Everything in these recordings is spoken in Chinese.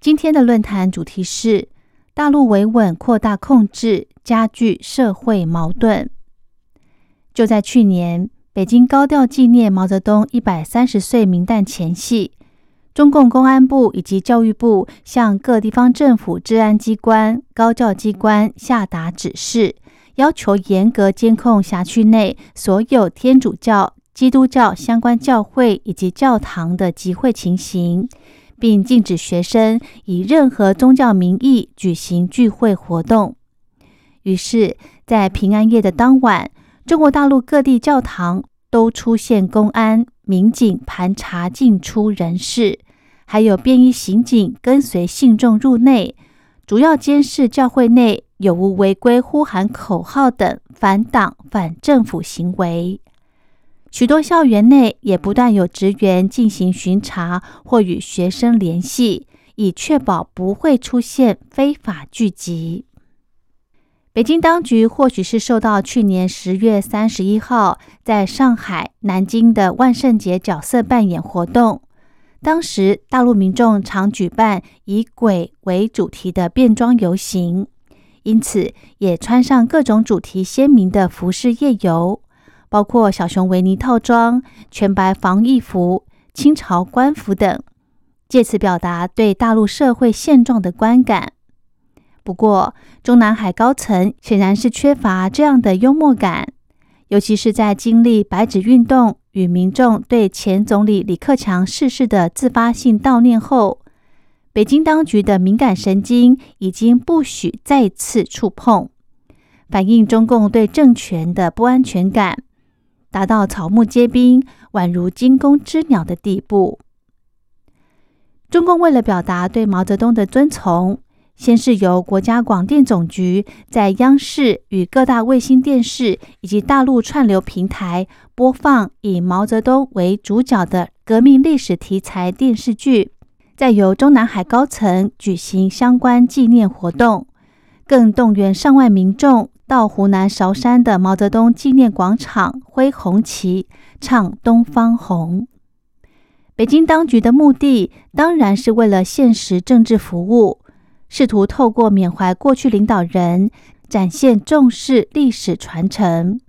今天的论坛主题是大陆维稳扩大控制，加剧社会矛盾。就在去年，北京高调纪念毛泽东一百三十岁冥诞前夕，中共公安部以及教育部向各地方政府治安机关、高教机关下达指示，要求严格监控辖区内所有天主教。基督教相关教会以及教堂的集会情形，并禁止学生以任何宗教名义举行聚会活动。于是，在平安夜的当晚，中国大陆各地教堂都出现公安、民警盘查进出人士，还有便衣刑警跟随信众入内，主要监视教会内有无违规呼喊口号等反党反政府行为。许多校园内也不断有职员进行巡查或与学生联系，以确保不会出现非法聚集。北京当局或许是受到去年十月三十一号在上海、南京的万圣节角色扮演活动，当时大陆民众常举办以鬼为主题的变装游行，因此也穿上各种主题鲜明的服饰夜游。包括小熊维尼套装、全白防疫服、清朝官服等，借此表达对大陆社会现状的观感。不过，中南海高层显然是缺乏这样的幽默感，尤其是在经历白纸运动与民众对前总理李克强逝世的自发性悼念后，北京当局的敏感神经已经不许再次触碰，反映中共对政权的不安全感。达到草木皆兵、宛如惊弓之鸟的地步。中共为了表达对毛泽东的尊崇，先是由国家广电总局在央视与各大卫星电视以及大陆串流平台播放以毛泽东为主角的革命历史题材电视剧，再由中南海高层举行相关纪念活动，更动员上万民众。到湖南韶山的毛泽东纪念广场挥红旗，唱《东方红》。北京当局的目的当然是为了现实政治服务，试图透过缅怀过去领导人，展现重视历史传承。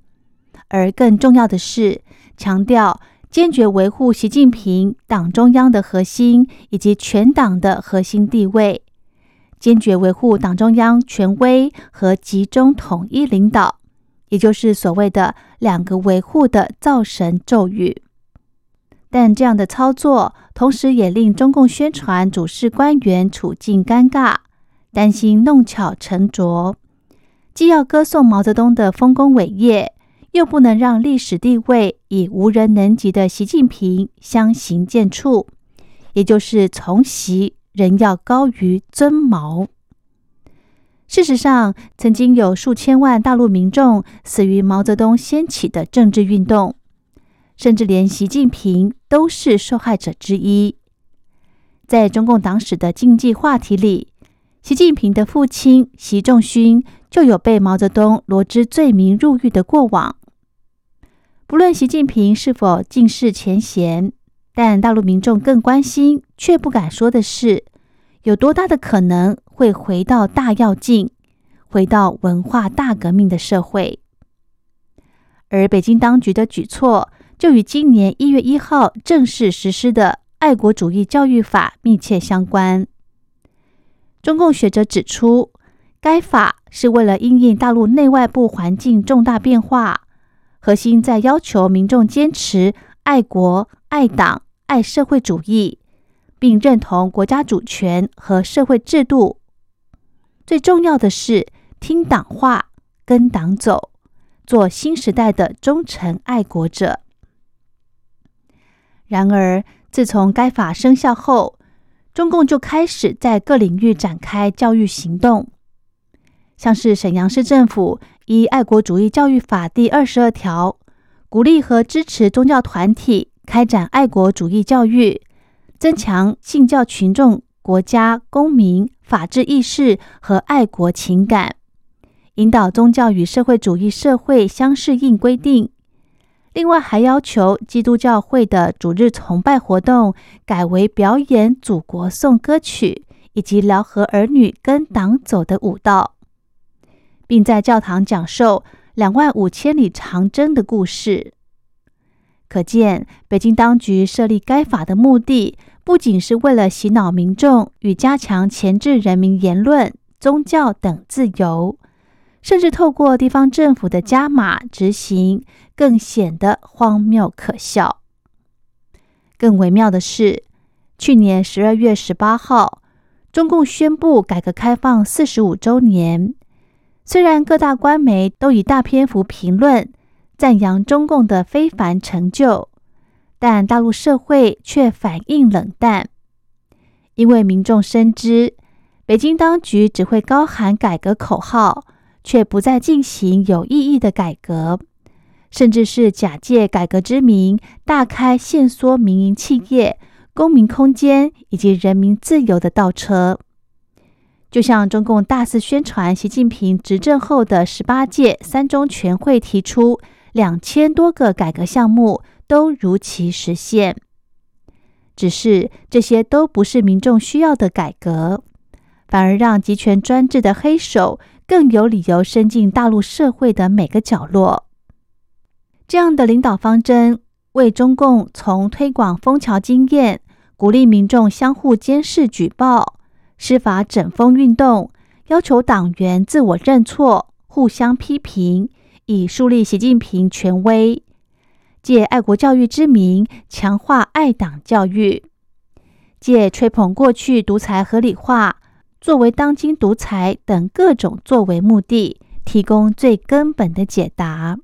而更重要的是，强调坚决维护习近平党中央的核心以及全党的核心地位。坚决维护党中央权威和集中统一领导，也就是所谓的“两个维护”的造神咒语。但这样的操作，同时也令中共宣传主事官员处境尴尬，担心弄巧成拙，既要歌颂毛泽东的丰功伟业，又不能让历史地位以无人能及的习近平相形见绌，也就是从习。人要高于尊毛。事实上，曾经有数千万大陆民众死于毛泽东掀起的政治运动，甚至连习近平都是受害者之一。在中共党史的禁忌话题里，习近平的父亲习仲勋就有被毛泽东罗织罪名入狱的过往。不论习近平是否尽释前嫌。但大陆民众更关心却不敢说的是，有多大的可能会回到大跃进、回到文化大革命的社会？而北京当局的举措就与今年一月一号正式实施的《爱国主义教育法》密切相关。中共学者指出，该法是为了应应大陆内外部环境重大变化，核心在要求民众坚持爱国、爱党。爱社会主义，并认同国家主权和社会制度。最重要的是听党话，跟党走，做新时代的忠诚爱国者。然而，自从该法生效后，中共就开始在各领域展开教育行动，像是沈阳市政府依《爱国主义教育法》第二十二条，鼓励和支持宗教团体开展爱国主义教育，增强信教群众国家公民法治意识和爱国情感，引导宗教与社会主义社会相适应规定。另外，还要求基督教会的主日崇拜活动改为表演祖国颂歌曲，以及辽河儿女跟党走的舞蹈，并在教堂讲授两万五千里长征的故事。可见，北京当局设立该法的目的，不仅是为了洗脑民众与加强钳制人民言论、宗教等自由。甚至透过地方政府的加码执行，更显得荒谬可笑。更微妙的是，去年十二月十八号，中共宣布改革开放四十五周年。虽然各大官媒都以大篇幅评论赞扬中共的非凡成就，但大陆社会却反应冷淡，因为民众深知北京当局只会高喊改革口号。却不再进行有意义的改革，甚至是假借改革之名，大开限缩民营企业、公民空间以及人民自由的倒车。就像中共大肆宣传习近平执政后的十八届三中全会提出两千多个改革项目都如期实现，只是这些都不是民众需要的改革，反而让集权专制的黑手。更有理由伸进大陆社会的每个角落。这样的领导方针，为中共从推广枫桥经验、鼓励民众相互监视举报、司法整风运动、要求党员自我认错、互相批评，以树立习近平权威；借爱国教育之名强化爱党教育；借吹捧过去独裁合理化。作为当今独裁等各种作为目的，提供最根本的解答。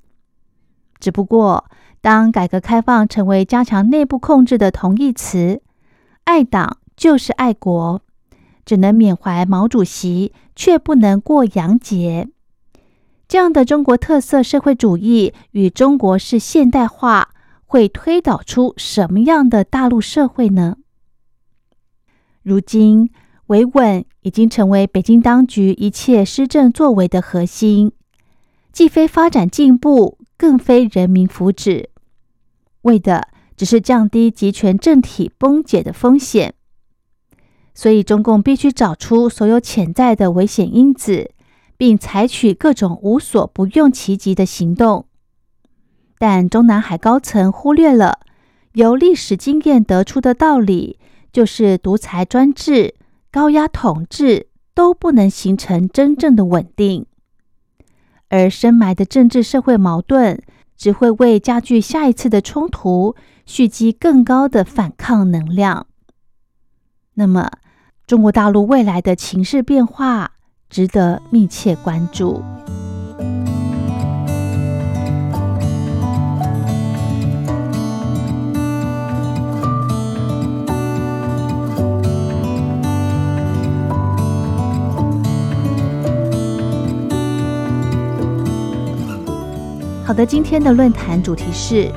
只不过，当改革开放成为加强内部控制的同义词，爱党就是爱国，只能缅怀毛主席，却不能过洋节。这样的中国特色社会主义与中国式现代化，会推导出什么样的大陆社会呢？如今。维稳已经成为北京当局一切施政作为的核心，既非发展进步，更非人民福祉，为的只是降低集权政体崩解的风险。所以，中共必须找出所有潜在的危险因子，并采取各种无所不用其极的行动。但中南海高层忽略了由历史经验得出的道理，就是独裁专制。高压统治都不能形成真正的稳定，而深埋的政治社会矛盾只会为加剧下一次的冲突蓄积更高的反抗能量。那么，中国大陆未来的情势变化值得密切关注。好的，今天的论坛主题是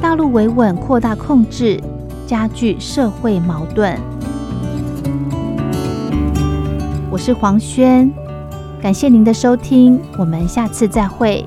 大陆维稳扩大控制，加剧社会矛盾。我是黄轩，感谢您的收听，我们下次再会。